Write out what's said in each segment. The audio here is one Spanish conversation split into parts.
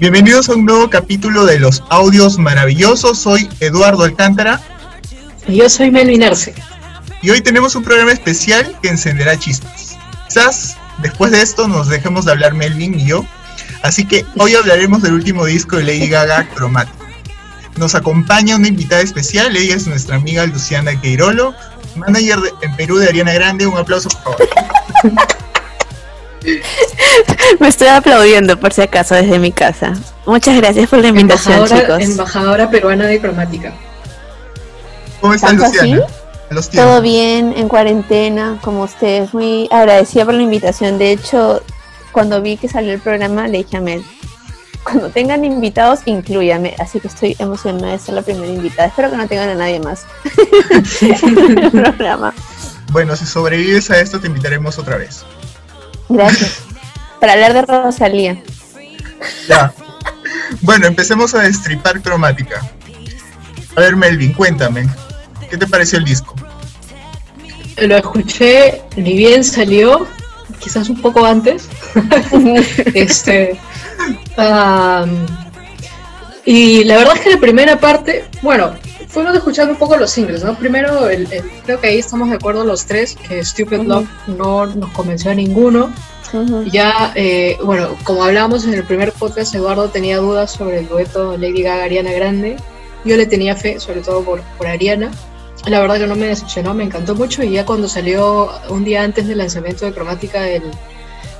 Bienvenidos a un nuevo capítulo de los audios maravillosos. Soy Eduardo Alcántara. Y yo soy Melvin Arce. Y hoy tenemos un programa especial que encenderá chistes. Quizás después de esto nos dejemos de hablar Melvin y yo. Así que hoy hablaremos del último disco de Lady Gaga, Chromatic. Nos acompaña una invitada especial, ella es nuestra amiga Luciana Queirolo, manager en Perú de Ariana Grande. Un aplauso, por favor. Me estoy aplaudiendo por si acaso desde mi casa. Muchas gracias por la invitación, embajadora, chicos. Embajadora peruana de cromática. ¿Cómo estás, Luciana? Todo bien, en cuarentena, como ustedes. Muy agradecida por la invitación. De hecho, cuando vi que salió el programa, le dije a Mel, cuando tengan invitados, incluyame. Así que estoy emocionada de ser la primera invitada. Espero que no tengan a nadie más en el programa. Bueno, si sobrevives a esto, te invitaremos otra vez. Gracias. Para hablar de Rosalía. Ya. Bueno, empecemos a destripar cromática. A ver, Melvin, cuéntame. ¿Qué te pareció el disco? Lo escuché, ni bien salió, quizás un poco antes. este. y la verdad es que la primera parte, bueno, fuimos escuchando un poco los singles, ¿no? Primero, el, creo que ahí estamos de acuerdo los tres, que Stupid Love no nos convenció a ninguno. Ya, eh, bueno, como hablábamos en el primer podcast, Eduardo tenía dudas sobre el dueto Lady Gaga-Ariana Grande. Yo le tenía fe, sobre todo por, por Ariana. La verdad que no me decepcionó, me encantó mucho. Y ya cuando salió un día antes del lanzamiento de Cromática, el,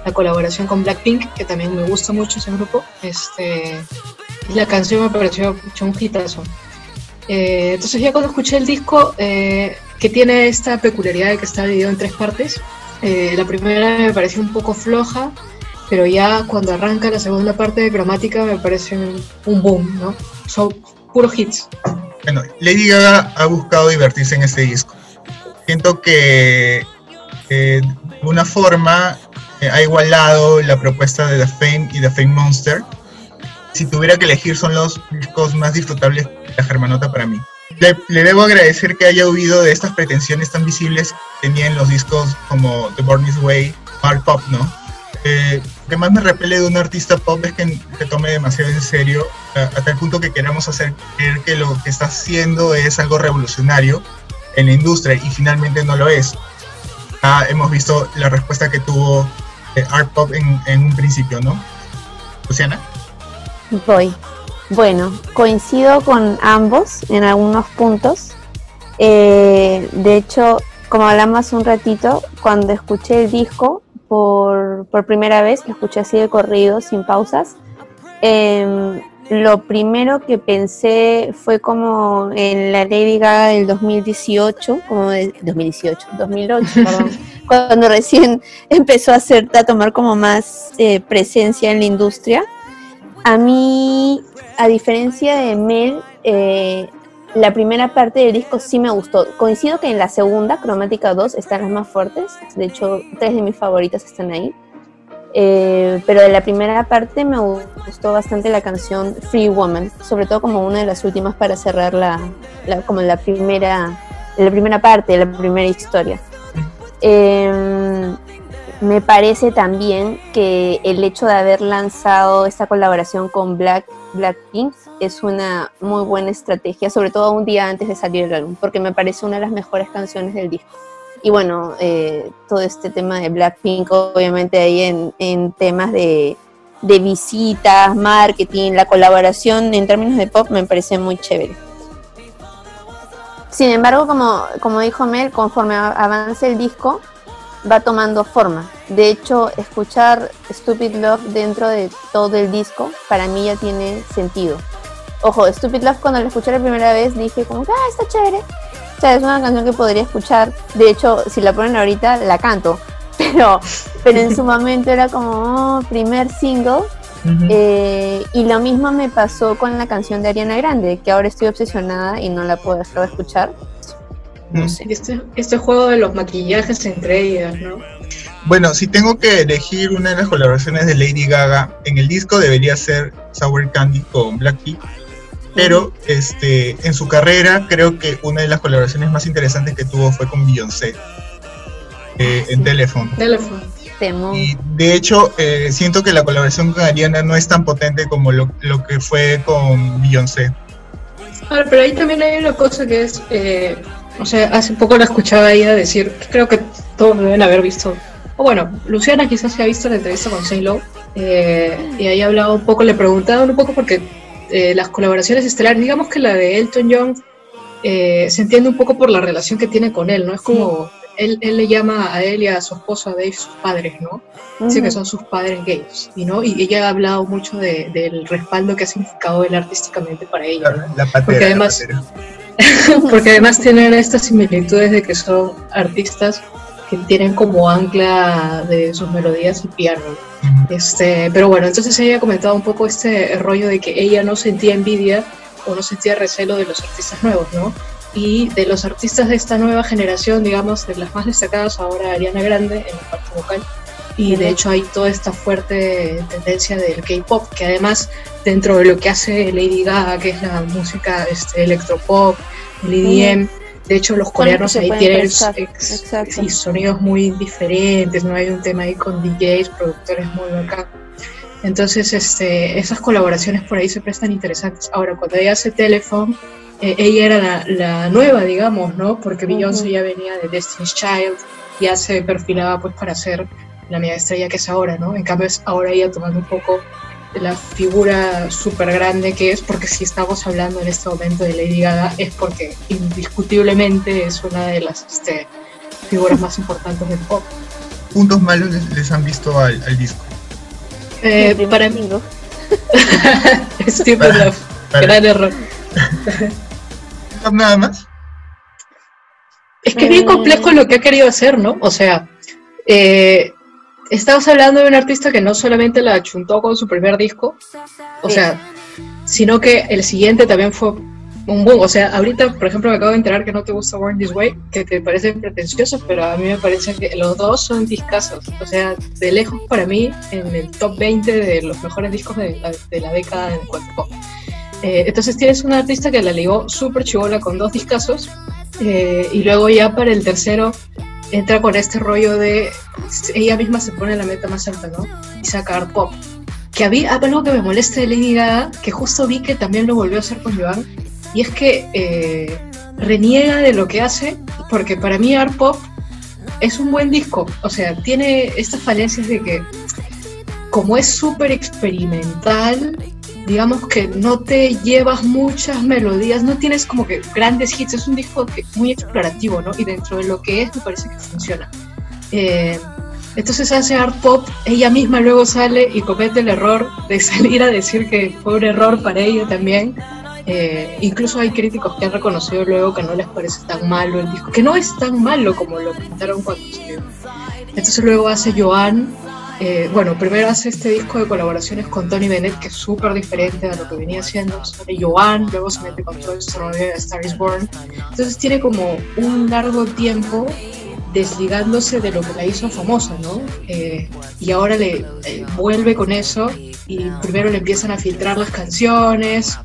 la colaboración con Blackpink, que también me gusta mucho ese grupo, este, la canción me pareció un hitazo. Eh, entonces ya cuando escuché el disco, eh, que tiene esta peculiaridad de que está dividido en tres partes, eh, la primera me pareció un poco floja, pero ya cuando arranca la segunda parte de cromática me parece un, boom, ¿no? Son puros hits. Bueno, Lady Gaga ha buscado divertirse en este disco. Siento que de una forma ha igualado la propuesta de The Fame y The Fame Monster si tuviera que elegir, son los discos más disfrutables de la Germanota para mí. Le, debo agradecer que haya huido de estas pretensiones tan visibles que tenían los discos como The Born This Way, Hard Pop, ¿no? Eh, lo que más me repele de un artista pop es que se tome demasiado en serio, a, tal punto que queramos hacer creer que lo que está haciendo es algo revolucionario en la industria y finalmente no lo es. Ah, hemos visto la respuesta que tuvo eh, Art Pop en, en un principio, ¿no? Luciana. Voy. Bueno, coincido con ambos en algunos puntos. Eh, de hecho, como hablamos un ratito, cuando escuché el disco por, primera vez, lo escuché así de corrido, sin pausas, em, lo primero que pensé fue como en la Lady Gaga del 2018, como de 2018, 2008, perdón, cuando recién empezó a, hacer, a tomar como más eh, presencia en la industria. A mí, a diferencia de Mel, eh, la primera parte del disco sí me gustó. Coincido que en la segunda, Cromática 2, están las más fuertes. De hecho, tres de mis favoritas están ahí. Eh, pero de la primera parte me gustó bastante la canción Free Woman, sobre todo como una de las últimas para cerrar la, como la primera, la primera parte, la primera historia. Eh, me parece también que el hecho de haber lanzado esta colaboración con Black, Blackpink es una muy buena estrategia, sobre todo un día antes de salir el álbum, porque me parece una de las mejores canciones del disco. Y bueno, eh, todo este tema de Blackpink, obviamente ahí en, temas de, de visitas, marketing, la colaboración en términos de pop me parece muy chévere. Sin embargo, como, como dijo Mel, conforme avance el disco, va tomando forma. De hecho, escuchar Stupid Love dentro de todo el disco para mí ya tiene sentido. Ojo, Stupid Love cuando la escuché la primera vez dije como, ah, está chévere. O sea, es una canción que podría escuchar. De hecho, si la ponen ahorita, la canto. Pero, pero en su momento era como, oh, primer single. Eh, y lo mismo me pasó con la canción de Ariana Grande, que ahora estoy obsesionada y no la puedo dejar de escuchar. Este, este, juego de los maquillajes entre ellas, ¿no? Bueno, si tengo que elegir una de las colaboraciones de Lady Gaga, en el disco debería ser Sour Candy con Blackpink, pero este, en su carrera creo que una de las colaboraciones más interesantes que tuvo fue con Beyoncé eh, en Telephone. Telephone. Y de hecho, eh, siento que la colaboración con Ariana no es tan potente como lo, que fue con Beyoncé. pero ahí también hay una cosa que es, eh, o sea, hace poco la escuchaba ella decir, creo que todos deben haber visto, o bueno, Luciana quizás se ha visto la entrevista con Saint Lowe, eh, y ahí hablado un poco, le preguntaban un poco porque las colaboraciones estelares, digamos que la de Elton John se entiende un poco por la relación que tiene con él, ¿no? Es como él, le llama a él y a su esposo, a Dave, sus padres, ¿no? Dice que son sus padres gays, ¿y ¿no? Y ella ha hablado mucho del respaldo que ha significado él artísticamente para ella. La, patera, porque además, porque además tienen estas similitudes de que son artistas que tienen como ancla de sus melodías y piano. este, pero bueno, entonces ella ha comentado un poco este rollo de que ella no sentía envidia o no sentía recelo de los artistas nuevos, ¿no? y de los artistas de esta nueva generación, digamos, de las más destacadas, ahora Ariana Grande en la parte vocal. Y de hecho hay toda esta fuerte tendencia del K-pop, que además dentro de lo que hace Lady Gaga, que es la música este, electropop, el EDM, de hecho los coreanos ahí tienen y sonidos muy diferentes, no hay un tema ahí con DJs, productores muy bacán. Entonces, este, esas colaboraciones por ahí se prestan interesantes. Ahora, cuando ella hace Telephone, eh, ella era la, nueva, digamos, ¿no? Porque Beyoncé ya venía de Destiny's Child, ya se perfilaba pues para ser la media estrella que es ahora, ¿no? En cambio es ahora ella tomando un poco la figura súper grande que es, porque si estamos hablando en este momento de Lady Gaga es porque indiscutiblemente es una de las este, figuras más importantes del pop. ¿Puntos malos les, han visto al, disco? Eh, para mí. Stupid Love. Gran error. nada más. Es que es bien complejo lo que ha querido hacer, ¿no? O sea, eh, estamos hablando de un artista que no solamente la chuntó con su primer disco, o sea, sino que el siguiente también fue un boom. O sea, ahorita, por ejemplo, me acabo de enterar que no te gusta Born This Way, que te parece pretencioso, pero a mí me parece que los dos son discasos. O sea, de lejos para mí, en el top 20 de los mejores discos de la, década en cuanto pop. Eh, entonces tienes una artista que la ligó súper chivola con dos discazos eh, y luego ya para el tercero entra con este rollo de ella misma se pone la meta más alta, ¿no? Y sacar pop. Que había algo que me molesta de Lady Gaga, que justo vi que también lo volvió a hacer con Joan, y es que eh, reniega de lo que hace, porque para mí Art Pop es un buen disco, o sea, tiene estas falencias de que como es súper experimental, digamos que no te llevas muchas melodías, no tienes como que grandes hits, es un disco muy explorativo, ¿no? Y dentro de lo que es me parece que funciona. Eh, entonces hace art pop, ella misma luego sale y comete el error de salir a decir que fue un error para ella también. Eh, incluso hay críticos que han reconocido luego que no les parece tan malo el disco, que no es tan malo como lo pintaron cuando salió. Entonces luego hace Joan, eh, bueno, primero hace este disco de colaboraciones con Tony Bennett, que es súper diferente a lo que venía haciendo. Sale Joan, luego se mete con todo de Star is Born. Entonces tiene como un largo tiempo desligándose de lo que la hizo famosa, ¿no? Eh, y ahora le eh, vuelve con eso y primero le empiezan a filtrar las canciones.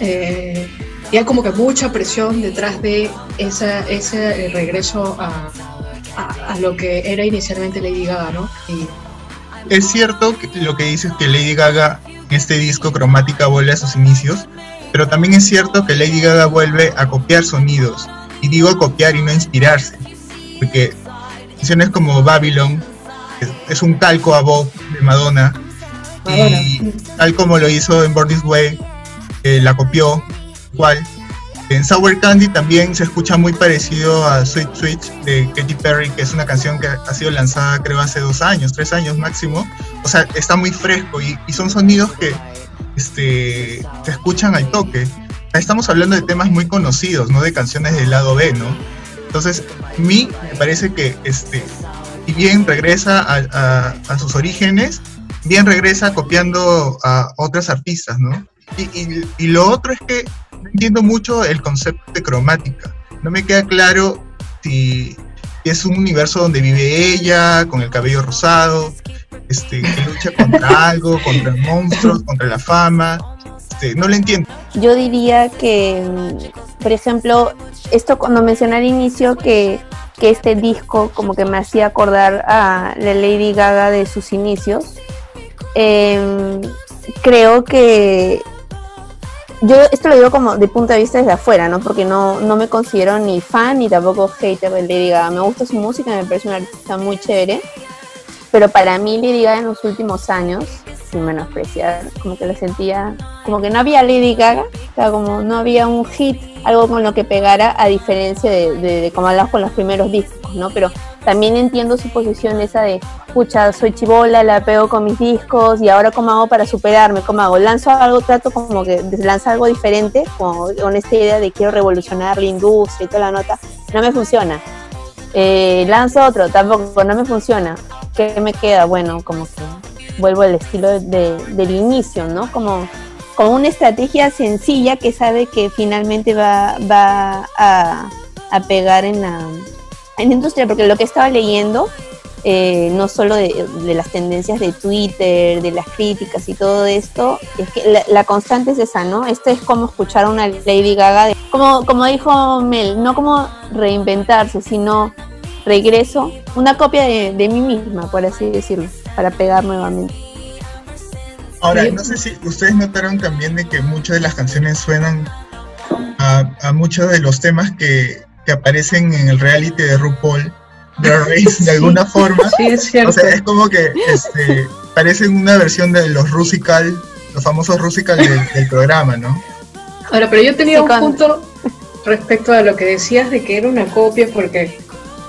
y hay como que mucha presión detrás de esa, ese regreso a, a, lo que era inicialmente Lady Gaga, ¿no? Es cierto que lo que dices que Lady Gaga en este disco cromática vuelve a sus inicios, pero también es cierto que Lady Gaga vuelve a copiar sonidos. Y digo copiar y no inspirarse, porque canciones como Babylon es, un calco a voz de Madonna, y tal como lo hizo en Born This Way, eh, la copió, igual, en Sour Candy también se escucha muy parecido a Sweet Switch de Katy Perry, que es una canción que ha sido lanzada creo hace dos años, tres años máximo. O sea, está muy fresco y, son sonidos que este, se escuchan al toque. Estamos hablando de temas muy conocidos, no de canciones del lado B, ¿no? Entonces, mí me parece que, este, si bien regresa a, sus orígenes, bien regresa copiando a otras artistas, ¿no? y lo otro es que entiendo mucho el concepto de cromática. No me queda claro si es un universo donde vive ella, con el cabello rosado, este, que lucha contra algo, contra monstruos, contra la fama. Este, no lo entiendo. Yo diría que, por ejemplo, esto cuando mencioné al inicio que que este disco como que me hacía acordar a la Lady Gaga de sus inicios. Em, creo que yo esto lo digo como de punto de vista desde afuera, ¿no? Porque no, no me considero ni fan ni tampoco hater de Lady Gaga. Me gusta su música, me parece una artista muy chévere. Pero para mí Lady Gaga en los últimos años, sin menospreciar, como que la sentía, como que no había Lady Gaga, o sea, como no había un hit, algo con lo que pegara, a diferencia de, de, como hablamos con los primeros discos, ¿no? Pero también entiendo su posición esa de, pucha, soy chivola, la pego con mis discos y ahora cómo hago para superarme, cómo hago, lanzo algo, trato como que lanza algo diferente, con esta idea de quiero revolucionar la industria y toda la nota, no me funciona. Eh, lanzo otro, tampoco, no me funciona. ¿Qué me queda? Bueno, como que vuelvo al estilo de, del inicio, ¿no? Como, como una estrategia sencilla que sabe que finalmente va, va a, a pegar en la, en industria, porque lo que estaba leyendo, eh, no solo de, de, las tendencias de Twitter, de las críticas y todo esto, es que la, la, constante es esa, ¿no? Esto es como escuchar a una Lady Gaga, de, como, como dijo Mel, no como reinventarse, sino regreso, una copia de, de mí misma, por así decirlo, para pegar nuevamente. Ahora, no sé si ustedes notaron también de que muchas de las canciones suenan a, a muchos de los temas que, que, aparecen en el reality de RuPaul, Drag Race, de alguna forma. Sí, es cierto. O sea, es como que este, parecen una versión de los Rusical, los famosos Rusical del, del programa, ¿no? Ahora, pero yo tenía sí, un punto respecto a lo que decías de que era una copia, porque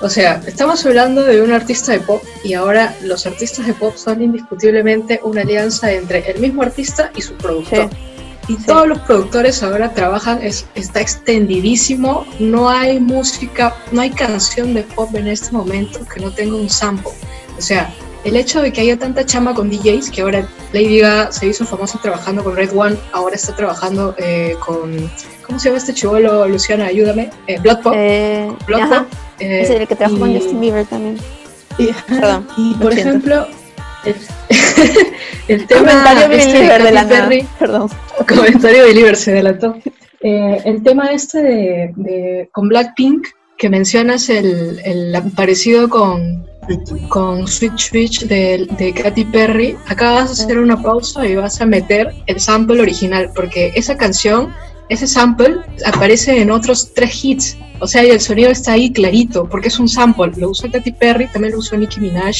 o sea, estamos hablando de un artista de pop y ahora los artistas de pop son indiscutiblemente una alianza entre el mismo artista y su productor. Sí. Y sí. todos los productores ahora trabajan, es, está extendidísimo, no hay música, no hay canción de pop en este momento que no tenga un sample. O sea, el hecho de que haya tanta chama con DJs, que ahora Lady Gaga se hizo famosa trabajando con Red One, ahora está trabajando eh, con, ¿cómo se llama este chivolo, Luciana? Ayúdame, eh, Blood Pop. Eh, Blood Pop. es el que trabajó con Justin Bieber también. Y, Perdón, y por ejemplo, el, el tema este de, la Perry. Perdón. comentario Believer se delató. Eh, el tema este de, de, con Blackpink, que mencionas el, el parecido con, con Sweet Switch de, de, Katy Perry, acá vas a hacer una pausa y vas a meter el sample original, porque esa canción, ese sample aparece en otros tres hits, o sea, y el sonido está ahí clarito, porque es un sample, lo usó Katy Perry, también lo usó Nicki Minaj,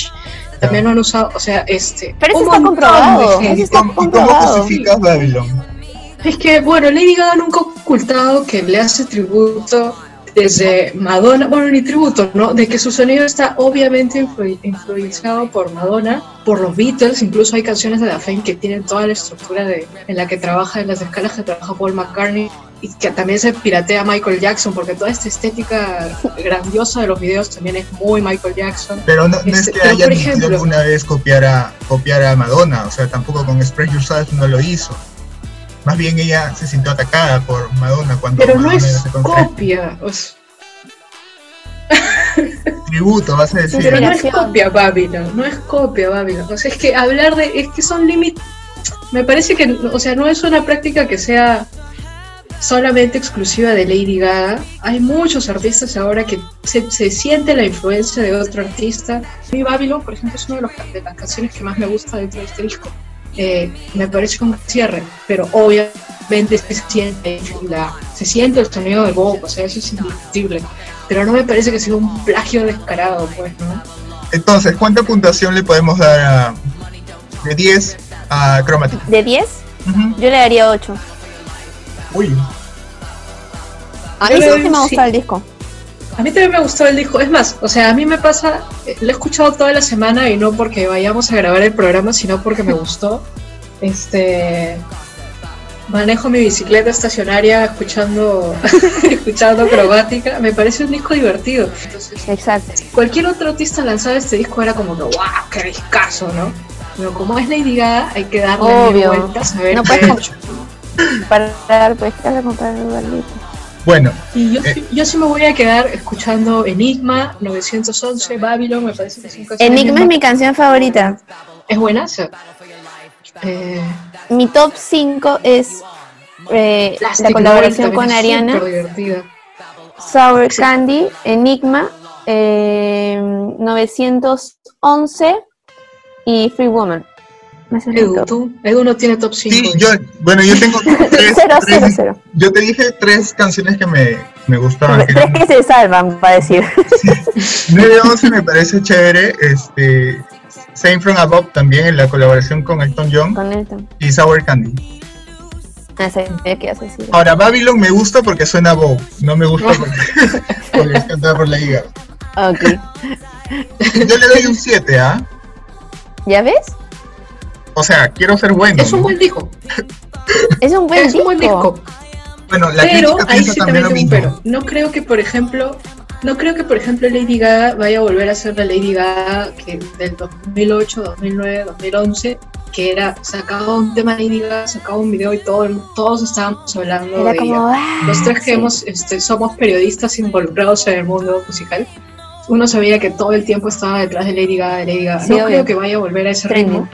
también lo han usado, o sea, este... Pero eso está comprobado, eso está comprobado. ¿Cómo justificas Babylon? Es que, bueno, Lady Gaga nunca ha ocultado que le hace tributo desde Madonna, bueno, ni tributo, ¿no? De que su sonido está obviamente influ influenciado por Madonna, por los Beatles, incluso hay canciones de La Fame que tienen toda la estructura de, en la que trabaja, en las escalas que trabaja Paul McCartney, y que también se piratea Michael Jackson, porque toda esta estética grandiosa de los videos también es muy Michael Jackson. Pero no, no este, es que haya alguna vez copiar a, copiar a Madonna, o sea, tampoco con Express Yourself no lo hizo. Más bien ella se sintió atacada por Madonna cuando Pero Madonna no es copia. O sea... Tributo, vas a decir. Pero no es copia Babylon, no es copia Babylon. O sea, es que hablar de. Es que son límites. Me parece que. O sea, no es una práctica que sea solamente exclusiva de Lady Gaga. Hay muchos artistas ahora que se, se siente la influencia de otro artista. Mi Babylon, por ejemplo, es una de, los, de las canciones que más me gusta dentro de este disco. Eh, me parece como cierre, pero obviamente se siente, la, se siente el sonido de Bob, o sea, eso es indiscutible. Pero no me parece que sea un plagio descarado, pues, ¿no? Entonces, ¿cuánta puntuación le podemos dar a, de 10 a Chromatic? ¿De 10? Uh -huh. Yo le daría 8. Uy. A mí sí me gustó el disco. A mí también me gustó el disco. Es más, o sea, a mí me pasa, lo he escuchado toda la semana y no porque vayamos a grabar el programa, sino porque me gustó. Este manejo mi bicicleta estacionaria escuchando escuchando cromática. Me parece un disco divertido. Entonces, Exacto. Cualquier otro artista lanzado este disco era como que, wow, qué discazo, ¿no? Pero como es Lady Gaga, hay que darle Obvio. vueltas a ver no puedes. Parar, pues, a comprar el. Bueno. Y yo, eh, yo sí me voy a quedar escuchando Enigma, 911, Babylon, me parece que son. Enigma es mi canción favorita. Es buena. Eh, mi top 5 es eh, la colaboración con Ariana. Sour sí. Candy, Enigma eh, 911 y Free Woman. Edu, top. tú, Edu no tiene top 5. Sí, yo, bueno, yo tengo tres, Cero, tres- cero, cero. yo te dije tres canciones que me, me gustaban. que Tres que se salvan, para decir. 911 me parece chévere, este, Same From Above también en la colaboración con Elton John Con Elton. y Sour Candy. Ah, que. Ahora, Babylon me gusta porque suena a Bow, no me gusta porque, porque es cantada por la hígado. Ok. Yo le doy un 7, ¿ah? ¿Ya ves? O sea, quiero ser bueno. Es un ¿no? buen disco. Es un buen es un buen disco. Bueno, la pero crítica ahí piensa sí también también lo tengo un mismo. pero. No creo que, por ejemplo, no creo que, por ejemplo, Lady Gaga vaya a volver a ser la Lady Gaga que del 2008, 2009, 2011, que era sacaba un tema de Lady Gaga, sacaba un video y todo, todos estábamos hablando Era de como. ella. ah, Los tres que sí. hemos, este, somos periodistas involucrados en el mundo musical. Uno sabía que todo el tiempo estaba detrás de Lady Gaga, de Lady Gaga. Sí, no obvio. creo que vaya a volver a ese ritmo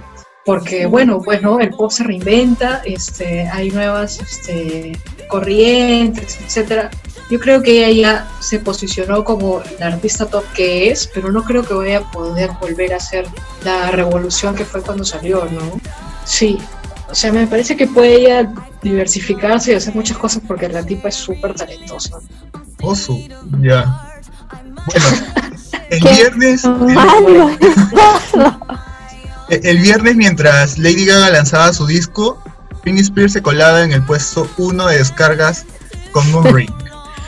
porque bueno, pues no, el pop se reinventa, este, hay nuevas este, corrientes, etcétera. Yo creo que ella ya se posicionó como la artista top que es, pero no creo que vaya a poder volver a ser la revolución que fue cuando salió, ¿no? Sí, o sea, me parece que puede ella diversificarse y hacer muchas cosas porque la tipa es súper talentosa. Oso, ya. Bueno, el Qué viernes, el. el viernes mientras Lady Gaga lanzaba su disco, Britney Spears se colaba en el puesto 1 de descargas con Moon Ring.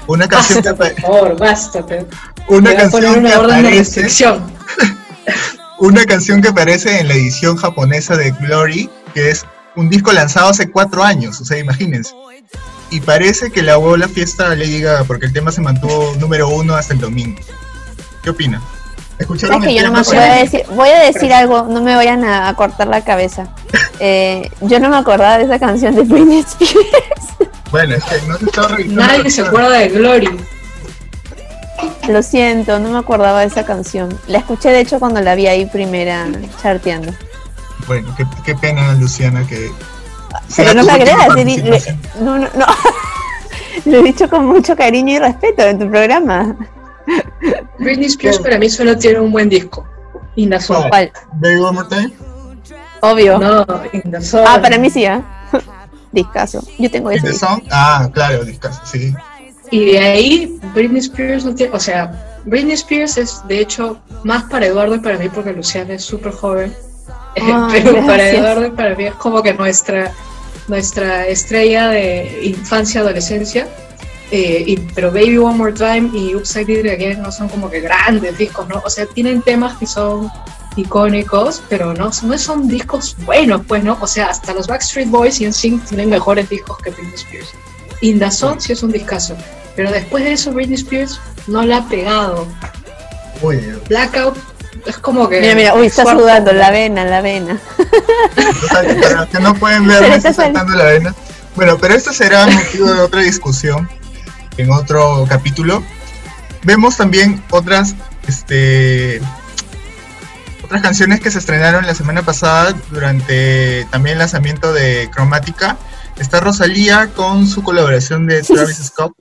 Una canción que, por favor, bástate. una canción que una orden de aparece una canción que aparece en la edición japonesa de Glory, que es un disco lanzado hace cuatro años, o sea, imagínense. Y parece que le ahogó la fiesta a Lady Gaga porque el tema se mantuvo número uno hasta el domingo. ¿Qué opina? ¿Escucharon ¿Sabes que yo no me tema? voy a decir, voy a decir algo, no me vayan a, cortar la cabeza. Eh, yo no me acordaba de esa canción de Britney Spears. Bueno, es que no se estaba revisando. Nadie se acuerda de Glory. Lo siento, no me acordaba de esa canción. La escuché de hecho cuando la vi ahí primera charteando. Bueno, qué, qué pena, Luciana, que. Pero no me le, participación. no, no, no. Lo he dicho con mucho cariño y respeto en tu programa. Britney Spears para mí solo tiene un buen disco. In the Soul. ¿Cuál? Baby One More Time. Obvio. No, In the Soul. Ah, para mí sí, ¿ah? Discaso. Yo tengo ¿In ese. the. Song? Ah, claro, discazo, sí. Y de ahí, Britney Spears no tiene. O sea, Britney Spears es de hecho más para Eduardo y para mí, porque Luciana es súper joven. Ay, Pero para. Eduardo y para mí es como que nuestra, nuestra estrella de infancia, adolescencia. Eh, y, pero Baby One More Time y Upside Down Again no son como que grandes discos, ¿no? O sea, tienen temas que son icónicos, pero no, no son discos buenos, pues, ¿no? O sea, hasta los Backstreet Boys y NSYNC tienen mejores discos que Britney Spears. In the Sun sí es un discazo, pero después de eso Britney Spears no la ha pegado. Blackout es como que... Mira, mira, uy, está Suerte. sudando la vena, la vena. para los que no pueden ver, está saltando la vena. Bueno, pero esto será motivo de otra discusión en otro capítulo. Vemos también otras, este, otras canciones que se estrenaron la semana pasada durante también el lanzamiento de Cromática. Está Rosalía con su colaboración de Travis Scott,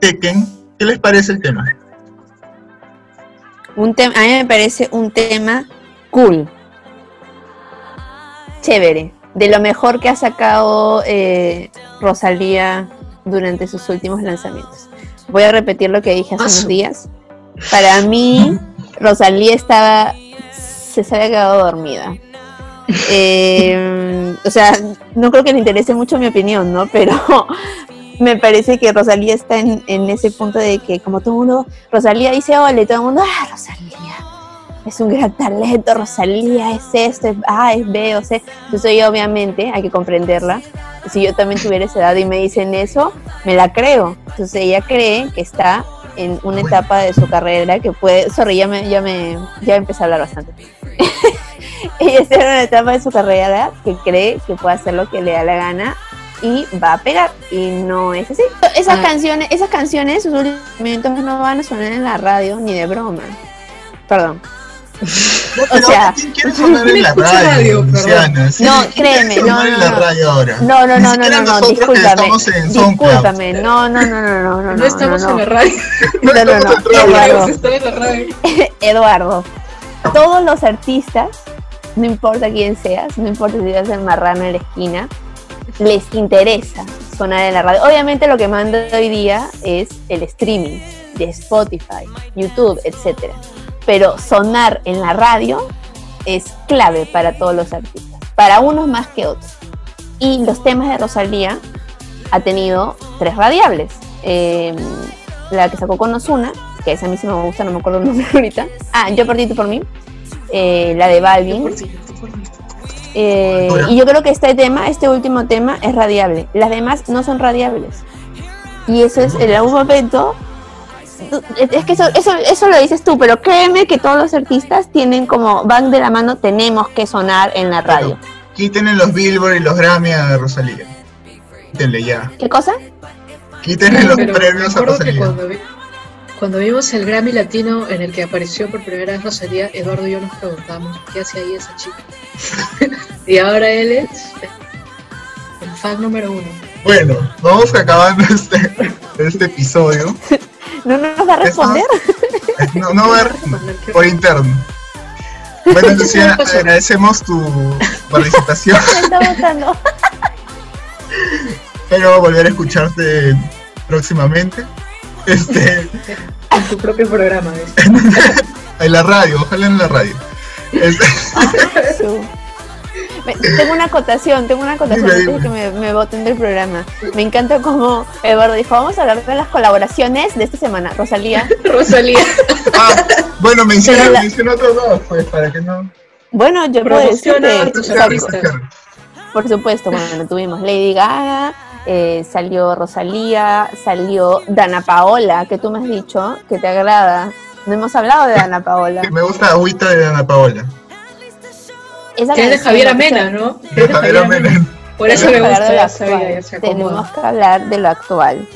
Tekken. ¿Qué les parece el tema? Un tema, a mí me parece un tema cool. Chévere. De lo mejor que ha sacado eh, Rosalía durante sus últimos lanzamientos. Voy a repetir lo que dije hace unos días. Para mí, Rosalía estaba. se se había quedado dormida. Eh, o sea, no creo que le interese mucho mi opinión, ¿no? Pero me parece que Rosalía está en, en ese punto de que, como todo el mundo, Rosalía dice hola y todo el mundo, ah, Rosalía, es un gran talento, Rosalía es esto, es A, es B, o C. Entonces, yo, obviamente, hay que comprenderla. Si yo también tuviera esa edad y me dicen eso, me la creo. Entonces, ella cree que está en una etapa de su carrera que puede. Sorry, ya me, ya me, ya empecé a hablar bastante. ella está en una etapa de su carrera que cree que puede hacer lo que le da la gana y va a pegar y no es así. Esas Ah. canciones, esas canciones, sus últimos momentos no van a sonar en la radio ni de broma. Perdón. O sea, ¿quién quiere sonar en la radio, radio Luciana? Sí, No, ¿quién quiere créeme, no, no, en la no. radio ahora? No, no, no, no, no, no, discúlpame. estamos en SoundCloud. Discúlpame, no, no, no, no, no, no, No estamos no, en la radio. no, no, no. Eduardo. Eduardo, todos los artistas, no importa quién seas, no importa si eres el marrano en la esquina, les interesa sonar en la radio. Obviamente lo que manda hoy día es el streaming de Spotify, YouTube, etcétera. Pero sonar en la radio es clave para todos los artistas, para unos más que otros. Y los temas de Rosalía ha tenido tres radiables. Eh, la que sacó con Ozuna, que esa a mí sí me gusta, no me acuerdo el nombre ahorita. Ah, Yo perdí tú por mí. Eh, la de Balvin. Por ti, por mí. Eh, y yo creo que este tema, este último tema, es radiable. Las demás no son radiables. Y eso es en algún momento. Es que eso, eso, eso lo dices tú, pero créeme que todos los artistas tienen como, van de la mano, tenemos que sonar en la radio. Quítenle los Billboard y los Grammy a Rosalía. Quítenle ya. ¿Qué cosa? Quítenle los Pero premios a Rosalía. cuando, vi- cuando vimos el Grammy Latino en el que apareció por primera vez Rosalía, Eduardo y yo nos preguntamos qué hacía ahí esa chica. y ahora él es el fan número uno. Bueno, vamos acabando este, este episodio. ¿No nos va a responder? No, no ver por interno. Bueno, Luciana, pasó? agradecemos tu participación. Espero volver a escucharte próximamente. Este, En tu propio programa. ¿ves? en la radio, ojalá en la radio. Este, Me- tengo una acotación, tengo una acotación Dime, antes de que me, me voten del programa. Me encanta como Eduardo dijo, vamos a hablar de las colaboraciones de esta semana. Rosalía. Rosalía. ah, bueno, menciona, la- menciona otros dos, pues, para que no. Bueno, yo puedo decir Promociona que, tus Claro, artistas. claro. por supuesto, bueno, tuvimos Lady Gaga, eh, salió Rosalía, salió Dana Paola, que tú me has dicho que te agrada. No hemos hablado de Dana Paola. Me gusta Agüita de Ana Paola. Esa Que es de Javier o Amena, ¿no? Es de Javier Amena. Por eso me gusta, lo sabía, Tenemos que hablar de lo actual.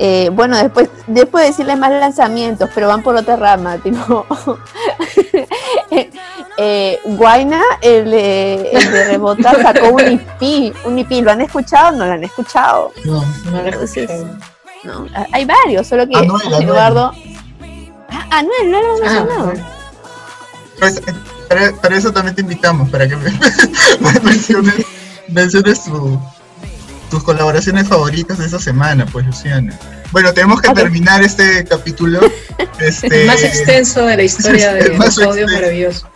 Eh, bueno, después, después de decirles más lanzamientos, pero van por otra rama, tipo. eh, Guaina, el de, el de Rebota, sacó un EP, un EP. ¿Lo han escuchado? No lo han escuchado. No, No Entonces, escuchado. No, ah, hay varios, solo que Anuel, Anuel. Eduardo. Ah, Anuel, no lo Ah, mencionado. bueno. Pues, para, para eso también te invitamos, para que me, me menciones, menciones tu- tus colaboraciones favoritas de esa semana, pues Luciana. Bueno, tenemos que terminar este capítulo. Este, El más extenso de la historia de los audios maravillosos.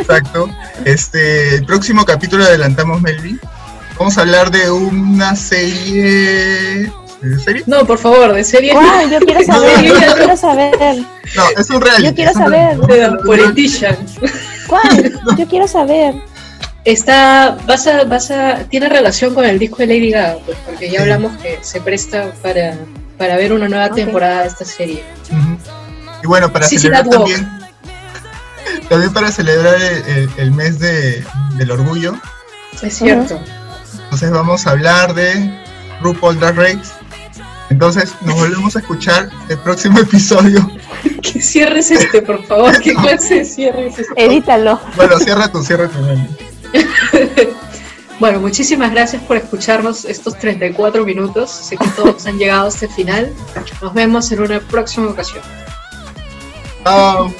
Exacto. Este, el próximo capítulo adelantamos, Melvin. Vamos a hablar de una serie. ¿De ¿Serie? No, por favor, de serie. Guau, yo quiero saber, yo quiero saber. No, es un reality. Yo quiero saber. Politicians. ¿Cuál? Yo quiero saber. Está, vas a, vas a, tiene relación con el disco de Lady Gaga, pues, porque ya Sí. hablamos que se presta para, para ver una nueva temporada de esta serie. Y bueno, para Sí, sí, celebrar walk. también, también para celebrar el, el- el mes de, del orgullo, Es cierto. entonces vamos a hablar de RuPaul Drag Race. Entonces nos volvemos a escuchar el próximo episodio. ¿Qué cierre es este, por favor? ¿Qué clase de cierre es este? Edítalo. Bueno, cierra tu, cierra tu. Bueno, muchísimas gracias por escucharnos estos 34 minutos. Sé que todos han llegado hasta el final. Nos vemos en una próxima ocasión. Chao.